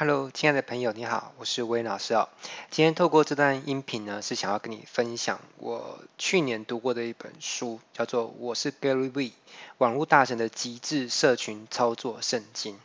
Hello，亲爱的朋友，你好，我是威老师哦。今天透过这段音频呢，是想要跟你分享我去年读过的一本书，叫做《我是 Gary V，网络大神的极致社群操作圣经》。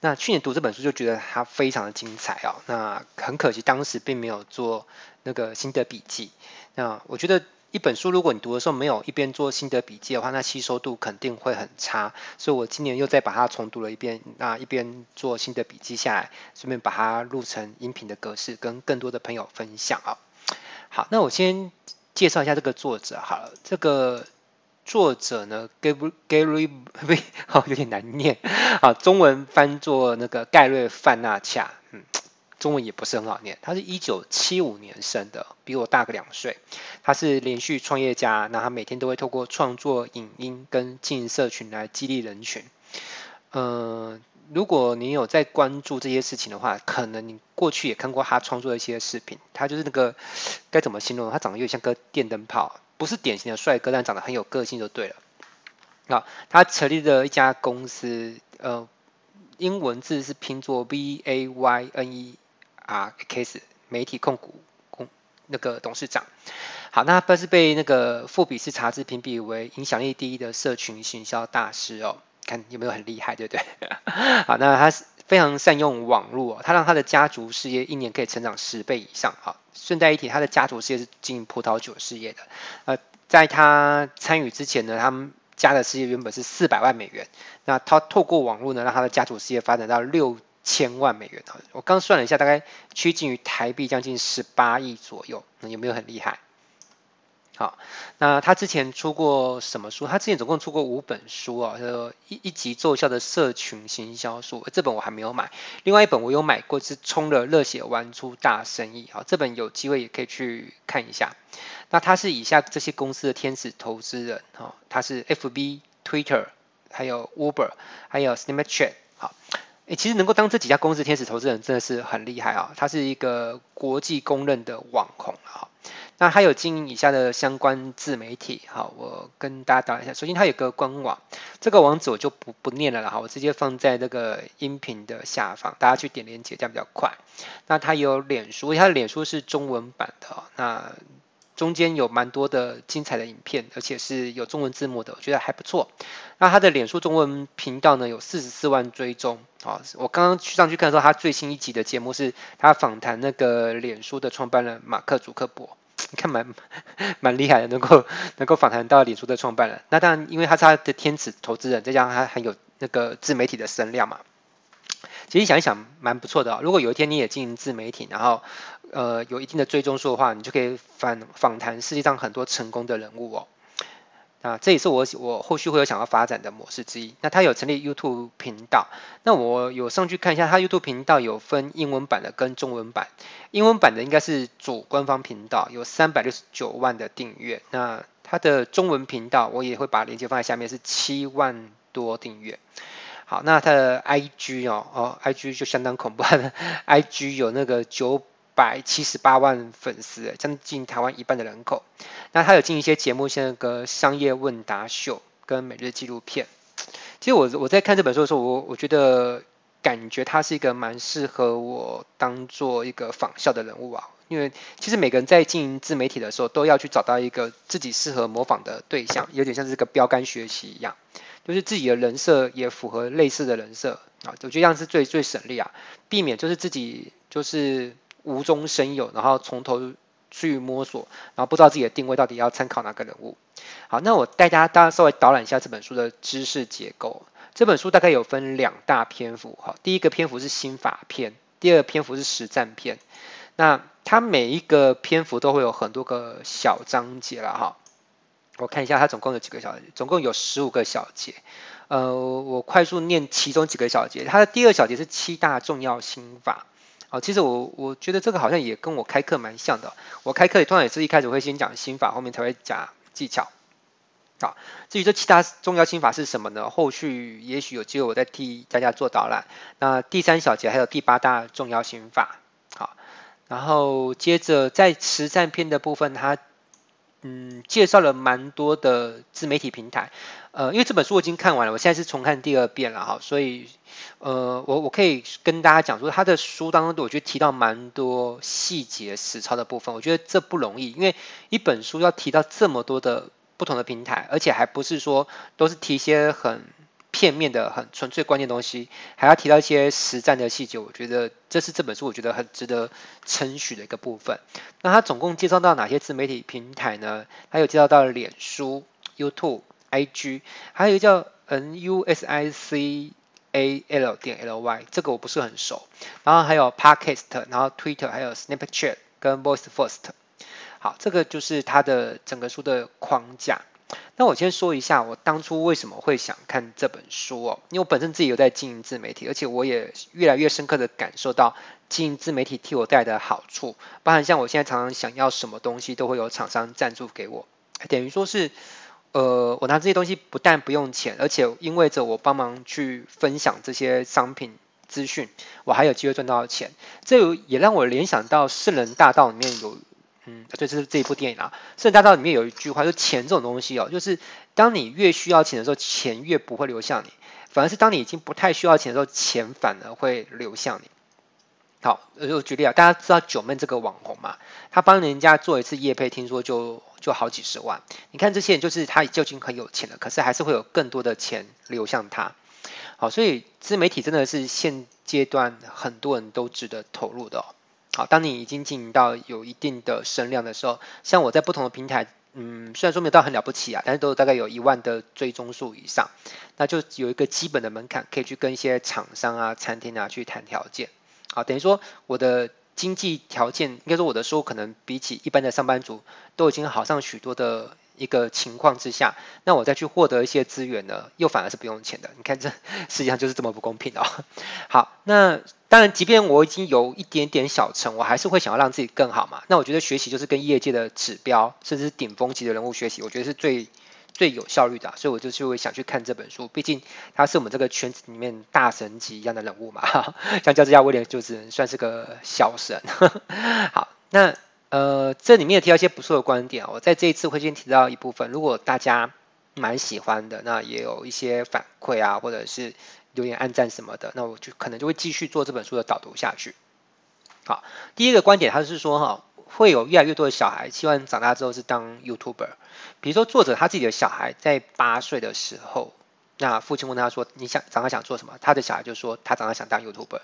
那去年读这本书就觉得它非常的精彩哦。那很可惜当时并没有做那个心得笔记。那我觉得。一本书，如果你读的时候没有一边做心得笔记的话，那吸收度肯定会很差。所以我今年又再把它重读了一遍，那一边做心得笔记下来，顺便把它录成音频的格式，跟更多的朋友分享啊。好，那我先介绍一下这个作者好了。这个作者呢，Gary Gary 好，有点难念啊，中文翻作那个盖瑞范纳恰，嗯。中文也不是很好念，他是一九七五年生的，比我大个两岁。他是连续创业家，那他每天都会透过创作影音跟经营社群来激励人群。嗯、呃，如果你有在关注这些事情的话，可能你过去也看过他创作的一些视频。他就是那个该怎么形容？他长得有点像个电灯泡，不是典型的帅哥，但长得很有个性就对了。那，他成立了一家公司，呃，英文字是拼作 V A Y N E。啊，Case 媒体控股公那个董事长，好，那他是被那个富比士杂志评比为影响力第一的社群行销大师哦，看有没有很厉害，对不对？好，那他非常善用网络哦，他让他的家族事业一年可以成长十倍以上。好，顺带一提，他的家族事业是经营葡萄酒事业的。呃，在他参与之前呢，他们家的事业原本是四百万美元，那他透过网络呢，让他的家族事业发展到六。千万美元啊，我刚算了一下，大概趋近于台币将近十八亿左右，那有没有很厉害？好，那他之前出过什么书？他之前总共出过五本书啊，叫做《一一级奏效的社群行销术》，这本我还没有买。另外一本我有买过，是《冲了热血玩出大生意》。好，这本有机会也可以去看一下。那他是以下这些公司的天使投资人，哈，他是 FB、Twitter，还有 Uber，还有 Snapchat，好。诶，其实能够当这几家公司天使投资人真的是很厉害啊！他是一个国际公认的网红啊。那他有经营以下的相关自媒体，好，我跟大家打一下。首先，他有个官网，这个网址我就不不念了哈，我直接放在那个音频的下方，大家去点连接，这样比较快。那他有脸书，他的脸书是中文版的，那。中间有蛮多的精彩的影片，而且是有中文字幕的，我觉得还不错。那他的脸书中文频道呢，有四十四万追踪啊！我刚刚去上去看的时候，他最新一集的节目是他访谈那个脸书的创办人马克·祖克伯，你看蛮 蛮厉害的，能够能够访谈到脸书的创办人。那当然，因为他是他的天使投资人，再加上他很有那个自媒体的声量嘛。其实想一想，蛮不错的哦。如果有一天你也经营自媒体，然后呃有一定的追踪数的话，你就可以访访谈世界上很多成功的人物哦。啊，这也是我我后续会有想要发展的模式之一。那他有成立 YouTube 频道，那我有上去看一下，他 YouTube 频道有分英文版的跟中文版。英文版的应该是主官方频道，有三百六十九万的订阅。那他的中文频道我也会把链接放在下面，是七万多订阅。好，那他的 IG 哦，哦，IG 就相当恐怖，IG 有那个九百七十八万粉丝，将近台湾一半的人口。那他有进一些节目，像那个商业问答秀跟每日纪录片。其实我我在看这本书的时候，我我觉得感觉他是一个蛮适合我当做一个仿效的人物啊，因为其实每个人在经营自媒体的时候，都要去找到一个自己适合模仿的对象，有点像是个标杆学习一样。就是自己的人设也符合类似的人设啊，我觉得这样是最最省力啊，避免就是自己就是无中生有，然后从头去摸索，然后不知道自己的定位到底要参考哪个人物。好，那我带大家大家稍微导览一下这本书的知识结构。这本书大概有分两大篇幅，哈，第一个篇幅是心法篇，第二个篇幅是实战篇。那它每一个篇幅都会有很多个小章节了，哈。我看一下，它总共有几个小节，总共有十五个小节。呃，我快速念其中几个小节。它的第二小节是七大重要心法。哦，其实我我觉得这个好像也跟我开课蛮像的。我开课也通常也是一开始会先讲心法，后面才会讲技巧。好，至于这七大重要心法是什么呢？后续也许有机会我再替大家做导览。那第三小节还有第八大重要心法。好，然后接着在实战篇的部分，它。嗯，介绍了蛮多的自媒体平台，呃，因为这本书我已经看完了，我现在是重看第二遍了哈，所以呃，我我可以跟大家讲说，他的书当中我觉得提到蛮多细节实操的部分，我觉得这不容易，因为一本书要提到这么多的不同的平台，而且还不是说都是提一些很。片面的很纯粹关键东西，还要提到一些实战的细节，我觉得这是这本书我觉得很值得称许的一个部分。那他总共介绍到哪些自媒体平台呢？他有介绍到脸书、YouTube、IG，还有一个叫 Nusical 点 ly，这个我不是很熟。然后还有 Podcast，然后 Twitter，还有 Snapchat 跟 VoiceFirst。好，这个就是他的整个书的框架。那我先说一下，我当初为什么会想看这本书哦，因为我本身自己有在经营自媒体，而且我也越来越深刻的感受到经营自媒体替我带来的好处，包含像我现在常常想要什么东西，都会有厂商赞助给我，等于说是，呃，我拿这些东西不但不用钱，而且因为着我帮忙去分享这些商品资讯，我还有机会赚到钱，这也让我联想到《圣人大道》里面有。嗯，对，这是这一部电影啊，《圣大道》里面有一句话，就钱这种东西哦，就是当你越需要钱的时候，钱越不会流向你，反而是当你已经不太需要钱的时候，钱反而会流向你。好，我举例啊，大家知道九妹这个网红嘛，她帮人家做一次夜配，听说就就好几十万。你看这些人，就是他就已经很有钱了，可是还是会有更多的钱流向他。好，所以自媒体真的是现阶段很多人都值得投入的哦。好，当你已经经营到有一定的声量的时候，像我在不同的平台，嗯，虽然说没有到很了不起啊，但是都大概有一万的追踪数以上，那就有一个基本的门槛，可以去跟一些厂商啊、餐厅啊去谈条件。好，等于说我的经济条件，应该说我的收入可能比起一般的上班族都已经好上许多的。一个情况之下，那我再去获得一些资源呢，又反而是不用钱的。你看这实际上就是这么不公平哦。好，那当然，即便我已经有一点点小成，我还是会想要让自己更好嘛。那我觉得学习就是跟业界的指标，甚至是顶峰级的人物学习，我觉得是最最有效率的。所以我就会想去看这本书，毕竟他是我们这个圈子里面大神级一样的人物嘛。像乔治亚威廉就只能算是个小神。好，那。呃，这里面也提到一些不错的观点，我在这一次会先提到一部分，如果大家蛮喜欢的，那也有一些反馈啊，或者是留言、按赞什么的，那我就可能就会继续做这本书的导读下去。好，第一个观点，他是说哈，会有越来越多的小孩希望长大之后是当 YouTuber，比如说作者他自己的小孩在八岁的时候。那父亲问他说：“你想长大想做什么？”他的小孩就说：“他长大想当 YouTuber。”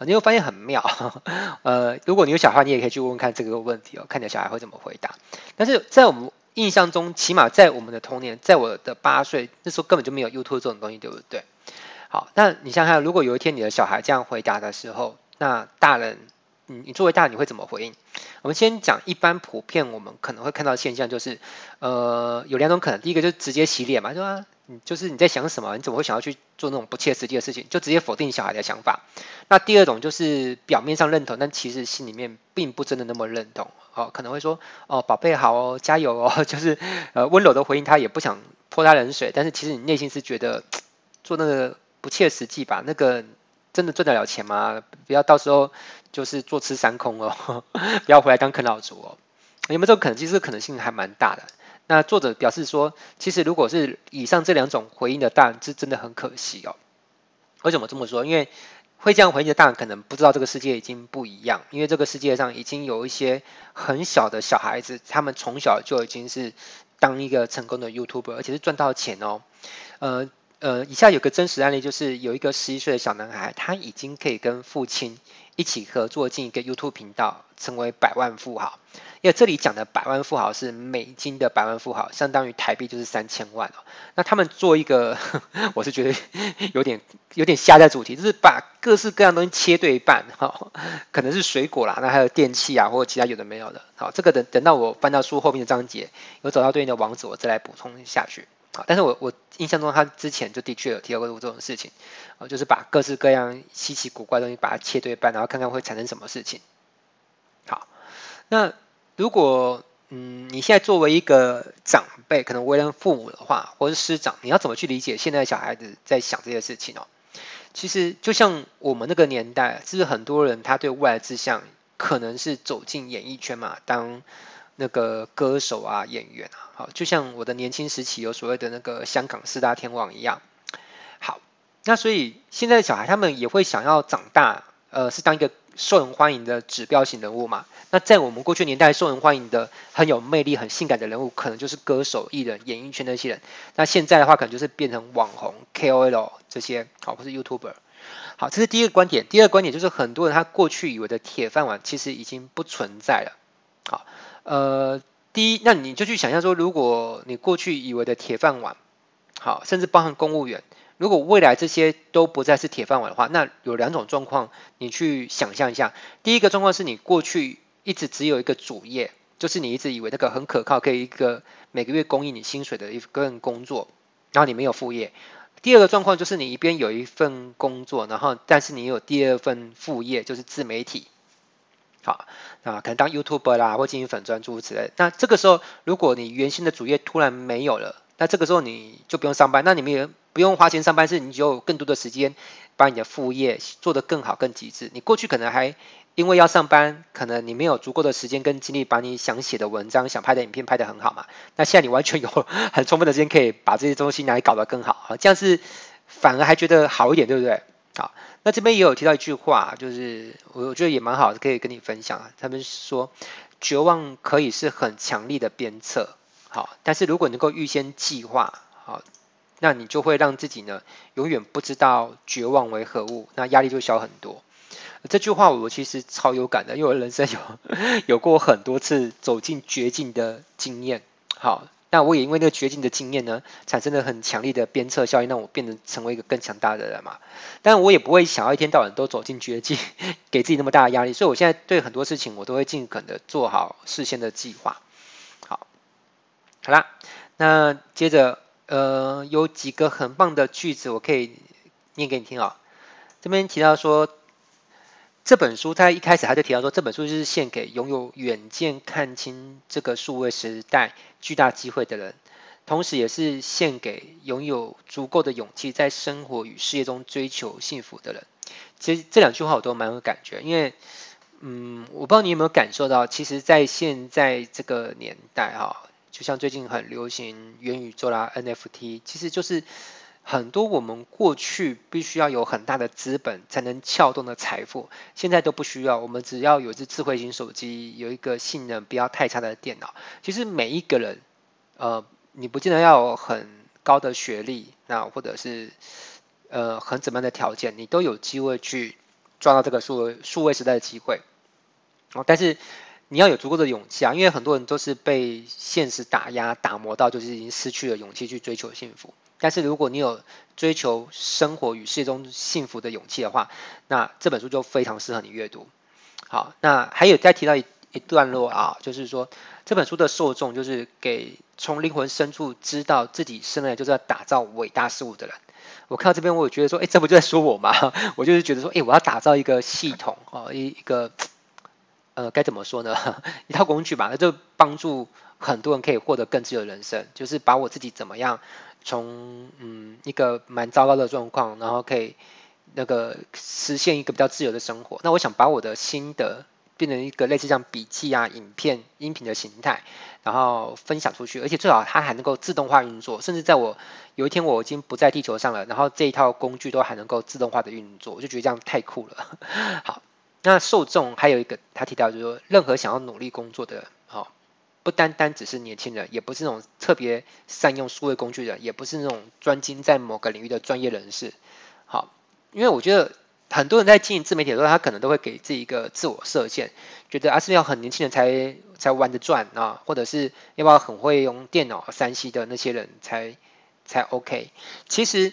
你会发现很妙。呃，如果你有小孩，你也可以去问问看这个问题哦，看你的小孩会怎么回答。但是在我们印象中，起码在我们的童年，在我的八岁那时候，根本就没有 YouTube 这种东西，对不对？好，那你想想，如果有一天你的小孩这样回答的时候，那大人，你你作为大人，你会怎么回应？我们先讲一般普遍我们可能会看到的现象，就是呃，有两种可能，第一个就直接洗脸嘛，是吧？你就是你在想什么？你怎么会想要去做那种不切实际的事情？就直接否定小孩的想法。那第二种就是表面上认同，但其实心里面并不真的那么认同。哦，可能会说哦，宝贝好哦，加油哦，就是呃温柔的回应他，也不想泼他冷水。但是其实你内心是觉得做那个不切实际吧？那个真的赚得了钱吗？不要到时候就是坐吃山空哦，不要回来当啃老族哦。有没有这种可能？其实可能性还蛮大的。那作者表示说，其实如果是以上这两种回应的大人，是真的很可惜哦。为什么这么说？因为会这样回应的大人，可能不知道这个世界已经不一样，因为这个世界上已经有一些很小的小孩子，他们从小就已经是当一个成功的 YouTuber，而且是赚到钱哦。呃呃，以下有个真实案例，就是有一个十一岁的小男孩，他已经可以跟父亲一起合作进一个 YouTube 频道，成为百万富豪。因为这里讲的百万富豪是美金的百万富豪，相当于台币就是三千万哦。那他们做一个，我是觉得有点有点瞎在主题，就是把各式各样东西切对半，哈，可能是水果啦，那还有电器啊，或者其他有的没有的。好，这个等等到我翻到书后面的章节，有找到对应的网址，我再来补充下去。啊，但是我我印象中他之前就的确有提到过这种事情，啊，就是把各式各样稀奇古怪东西把它切对半，然后看看会产生什么事情。好，那。如果嗯，你现在作为一个长辈，可能为人父母的话，或是师长，你要怎么去理解现在小孩子在想这些事情哦？其实就像我们那个年代，是不是很多人他对未来志向可能是走进演艺圈嘛，当那个歌手啊、演员啊，好，就像我的年轻时期有所谓的那个香港四大天王一样。好，那所以现在的小孩他们也会想要长大，呃，是当一个受人欢迎的指标型人物嘛。那在我们过去年代受人欢迎的很有魅力、很性感的人物，可能就是歌手、艺人、演艺圈那些人。那现在的话，可能就是变成网红、KOL 这些，好，或是 YouTuber。好，这是第一个观点。第二个观点就是很多人他过去以为的铁饭碗，其实已经不存在了。好，呃，第一，那你就去想象说，如果你过去以为的铁饭碗，好，甚至包含公务员，如果未来这些都不再是铁饭碗的话，那有两种状况，你去想象一下。第一个状况是你过去一直只有一个主业，就是你一直以为那个很可靠，可以一个每个月供应你薪水的一份工作，然后你没有副业。第二个状况就是你一边有一份工作，然后但是你有第二份副业，就是自媒体。好，啊，可能当 YouTuber 啦，或经营粉专诸如此类。那这个时候，如果你原先的主业突然没有了，那这个时候你就不用上班，那你们也不用花钱上班，是你就有更多的时间把你的副业做得更好、更极致。你过去可能还因为要上班，可能你没有足够的时间跟精力把你想写的文章、想拍的影片拍得很好嘛。那现在你完全有很充分的时间可以把这些东西拿来搞得更好，这样是反而还觉得好一点，对不对？好。那这边也有提到一句话，就是我觉得也蛮好的，可以跟你分享啊。他们说，绝望可以是很强力的鞭策，好，但是如果能够预先计划，好，那你就会让自己呢，永远不知道绝望为何物，那压力就小很多。这句话我其实超有感的，因为我人生有 有过很多次走进绝境的经验，好。那我也因为那个绝境的经验呢，产生了很强力的鞭策效应，让我变得成为一个更强大的人嘛。但我也不会想要一天到晚都走进绝境，给自己那么大的压力。所以我现在对很多事情，我都会尽可能的做好事先的计划。好，好啦，那接着呃有几个很棒的句子，我可以念给你听啊。这边提到说。这本书他一开始他就提到说，这本书就是献给拥有远见、看清这个数位时代巨大机会的人，同时也是献给拥有足够的勇气，在生活与事业中追求幸福的人。其实这两句话我都蛮有感觉，因为，嗯，我不知道你有没有感受到，其实，在现在这个年代哈，就像最近很流行元宇宙啦、NFT，其实就是。很多我们过去必须要有很大的资本才能撬动的财富，现在都不需要。我们只要有一支智慧型手机，有一个性能不要太差的电脑。其实每一个人，呃，你不见得要有很高的学历，那或者是呃很怎么样的条件，你都有机会去抓到这个数位数位时代的机会。哦，但是你要有足够的勇气啊，因为很多人都是被现实打压打磨到，就是已经失去了勇气去追求幸福。但是如果你有追求生活与事业中幸福的勇气的话，那这本书就非常适合你阅读。好，那还有再提到一一段落啊，就是说这本书的受众就是给从灵魂深处知道自己生来就是要打造伟大事物的人。我看到这边，我也觉得说，哎，这不就在说我吗？我就是觉得说，哎，我要打造一个系统啊，一一个呃该怎么说呢？一套工具吧，那 就帮助很多人可以获得更自由的人生，就是把我自己怎么样。从嗯一个蛮糟糕的状况，然后可以那个实现一个比较自由的生活。那我想把我的心得变成一个类似像笔记啊、影片、音频的形态，然后分享出去，而且最好它还能够自动化运作，甚至在我有一天我已经不在地球上了，然后这一套工具都还能够自动化的运作，我就觉得这样太酷了。好，那受众还有一个他提到就是说，任何想要努力工作的人，好、不单单只是年轻人，也不是那种特别善用数位工具的，也不是那种专精在某个领域的专业人士。好，因为我觉得很多人在经营自媒体的时候，他可能都会给自己一个自我设限，觉得啊，是要很年轻人才才玩得转啊，或者是要不要很会用电脑、三 C 的那些人才才 OK。其实，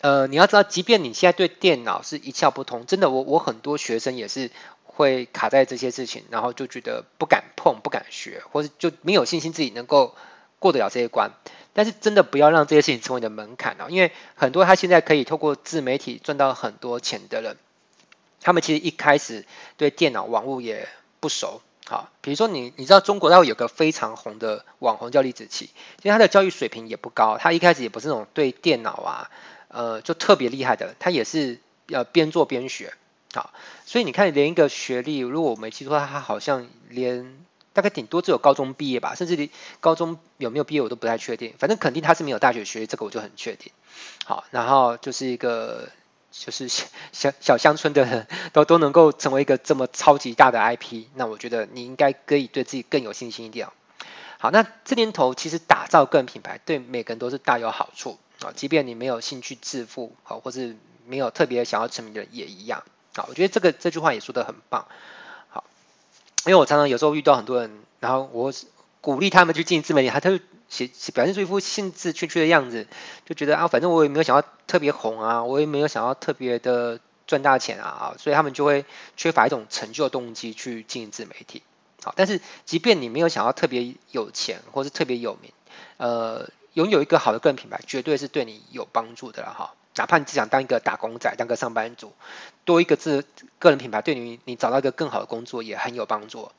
呃，你要知道，即便你现在对电脑是一窍不通，真的，我我很多学生也是。会卡在这些事情，然后就觉得不敢碰、不敢学，或者就没有信心自己能够过得了这些关。但是真的不要让这些事情成为你的门槛啊！因为很多他现在可以透过自媒体赚到很多钱的人，他们其实一开始对电脑网络也不熟。好，比如说你你知道中国它会有个非常红的网红叫李子柒，其实他的教育水平也不高，他一开始也不是那种对电脑啊，呃，就特别厉害的，他也是要边做边学。好，所以你看，连一个学历，如果我没记错，他好像连大概顶多只有高中毕业吧，甚至连高中有没有毕业我都不太确定，反正肯定他是没有大学学历，这个我就很确定。好，然后就是一个就是 小小小乡村的人都都能够成为一个这么超级大的 IP，那我觉得你应该可以对自己更有信心一点。好，那这年头其实打造个人品牌对每个人都是大有好处啊，即便你没有兴趣致富，好，或是没有特别想要成名的人也一样。好，我觉得这个这句话也说得很棒。好，因为我常常有时候遇到很多人，然后我鼓励他们去经营自媒体，他就写表现出一副兴致缺缺的样子，就觉得啊，反正我也没有想要特别红啊，我也没有想要特别的赚大钱啊，所以他们就会缺乏一种成就动机去经营自媒体。好，但是即便你没有想要特别有钱，或是特别有名，呃，拥有一个好的个人品牌，绝对是对你有帮助的了哈。哪怕你只想当一个打工仔，当个上班族，多一个字个人品牌，对你你找到一个更好的工作也很有帮助。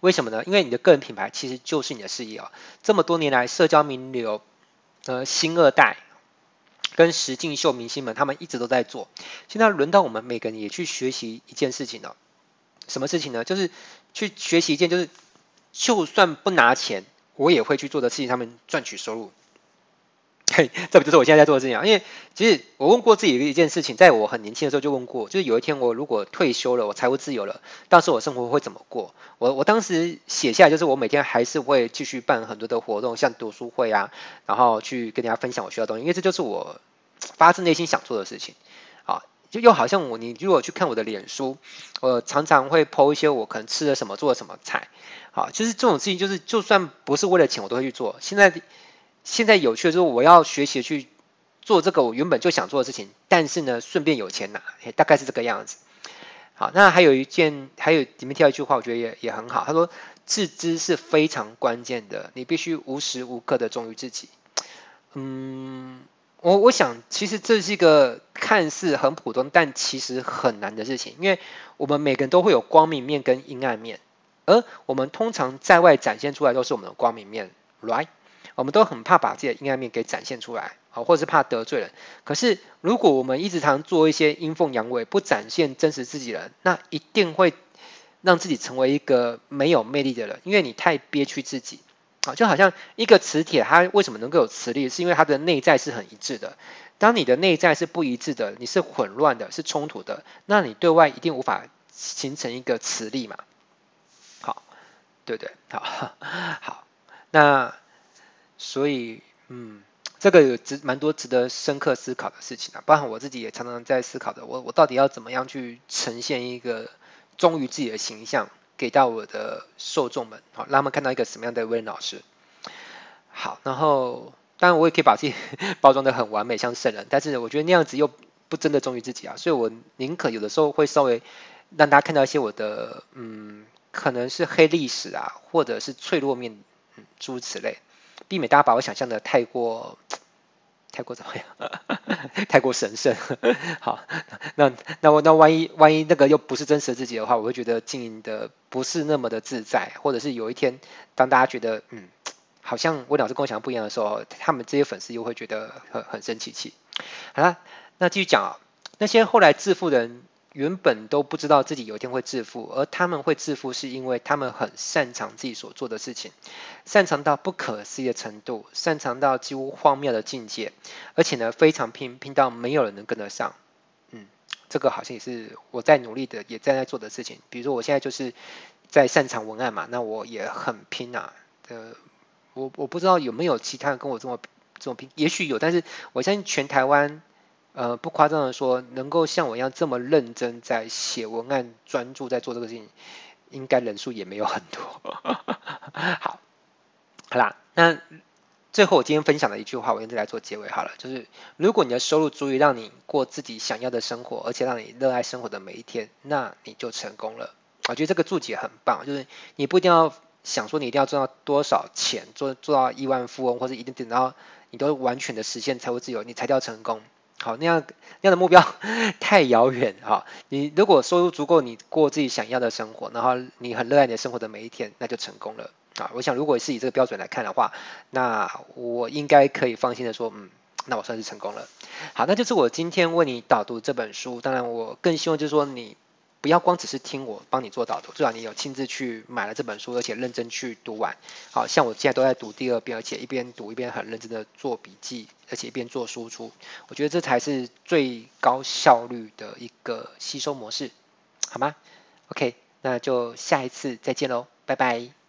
为什么呢？因为你的个人品牌其实就是你的事业啊。这么多年来，社交名流、呃，星二代跟实境秀明星们，他们一直都在做。现在轮到我们每个人也去学习一件事情了。什么事情呢？就是去学习一件，就是就算不拿钱，我也会去做的事情，他们赚取收入。嘿，这不就是我现在在做的事情啊？因为其实我问过自己的一件事情，在我很年轻的时候就问过，就是有一天我如果退休了，我财务自由了，到时候我生活会怎么过？我我当时写下来，就是我每天还是会继续办很多的活动，像读书会啊，然后去跟大家分享我需要东西，因为这就是我发自内心想做的事情。就又好像我，你如果去看我的脸书，我常常会 po 一些我可能吃了什么，做了什么菜，好，就是这种事情，就是就算不是为了钱，我都会去做。现在现在有趣的是我要学习去做这个我原本就想做的事情，但是呢，顺便有钱拿，大概是这个样子。好，那还有一件，还有里面提到一句话，我觉得也也很好。他说，自知是非常关键的，你必须无时无刻的忠于自己。嗯。我我想，其实这是一个看似很普通，但其实很难的事情，因为我们每个人都会有光明面跟阴暗面，而我们通常在外展现出来都是我们的光明面，right？我们都很怕把自己的阴暗面给展现出来，啊，或者是怕得罪人。可是如果我们一直常做一些阴奉阳违，不展现真实自己人，那一定会让自己成为一个没有魅力的人，因为你太憋屈自己。啊，就好像一个磁铁，它为什么能够有磁力？是因为它的内在是很一致的。当你的内在是不一致的，你是混乱的，是冲突的，那你对外一定无法形成一个磁力嘛。好，对不对，好，好，那所以，嗯，这个有值蛮多值得深刻思考的事情啊，包含我自己也常常在思考的，我我到底要怎么样去呈现一个忠于自己的形象？给到我的受众们，好，让他们看到一个什么样的威廉老师。好，然后当然我也可以把自己 包装得很完美，像圣人，但是我觉得那样子又不真的忠于自己啊，所以我宁可有的时候会稍微让大家看到一些我的，嗯，可能是黑历史啊，或者是脆弱面，嗯，诸如此类，避免大家把我想象的太过。太过怎么样？太过神圣。好，那那我那万一万一那个又不是真实的自己的话，我会觉得经营的不是那么的自在，或者是有一天当大家觉得嗯，好像我老师跟我想的不一样的时候，他们这些粉丝又会觉得很很生气气。好了，那继续讲啊，那些后来致富的人。原本都不知道自己有一天会致富，而他们会致富，是因为他们很擅长自己所做的事情，擅长到不可思议的程度，擅长到几乎荒谬的境界，而且呢，非常拼，拼到没有人能跟得上。嗯，这个好像也是我在努力的，也在在做的事情。比如说，我现在就是在擅长文案嘛，那我也很拼啊。呃，我我不知道有没有其他人跟我这么这么拼，也许有，但是我相信全台湾。呃，不夸张的说，能够像我一样这么认真在写文案、专注在做这个事情，应该人数也没有很多。好，好啦，那最后我今天分享的一句话，我用这来做结尾好了，就是如果你的收入足以让你过自己想要的生活，而且让你热爱生活的每一天，那你就成功了。我觉得这个注解很棒，就是你不一定要想说你一定要赚到多少钱，做做到亿万富翁，或者一定等到你都完全的实现财务自由，你才叫成功。好，那样那样的目标 太遥远哈。你如果收入足够，你过自己想要的生活，然后你很热爱你的生活的每一天，那就成功了啊。我想，如果是以这个标准来看的话，那我应该可以放心的说，嗯，那我算是成功了。好，那就是我今天为你导读这本书。当然，我更希望就是说你不要光只是听我帮你做导读，至少你有亲自去买了这本书，而且认真去读完。好像我现在都在读第二遍，而且一边读一边很认真的做笔记，而且一边做输出。我觉得这才是最高效率的一个吸收模式，好吗？OK，那就下一次再见喽，拜拜。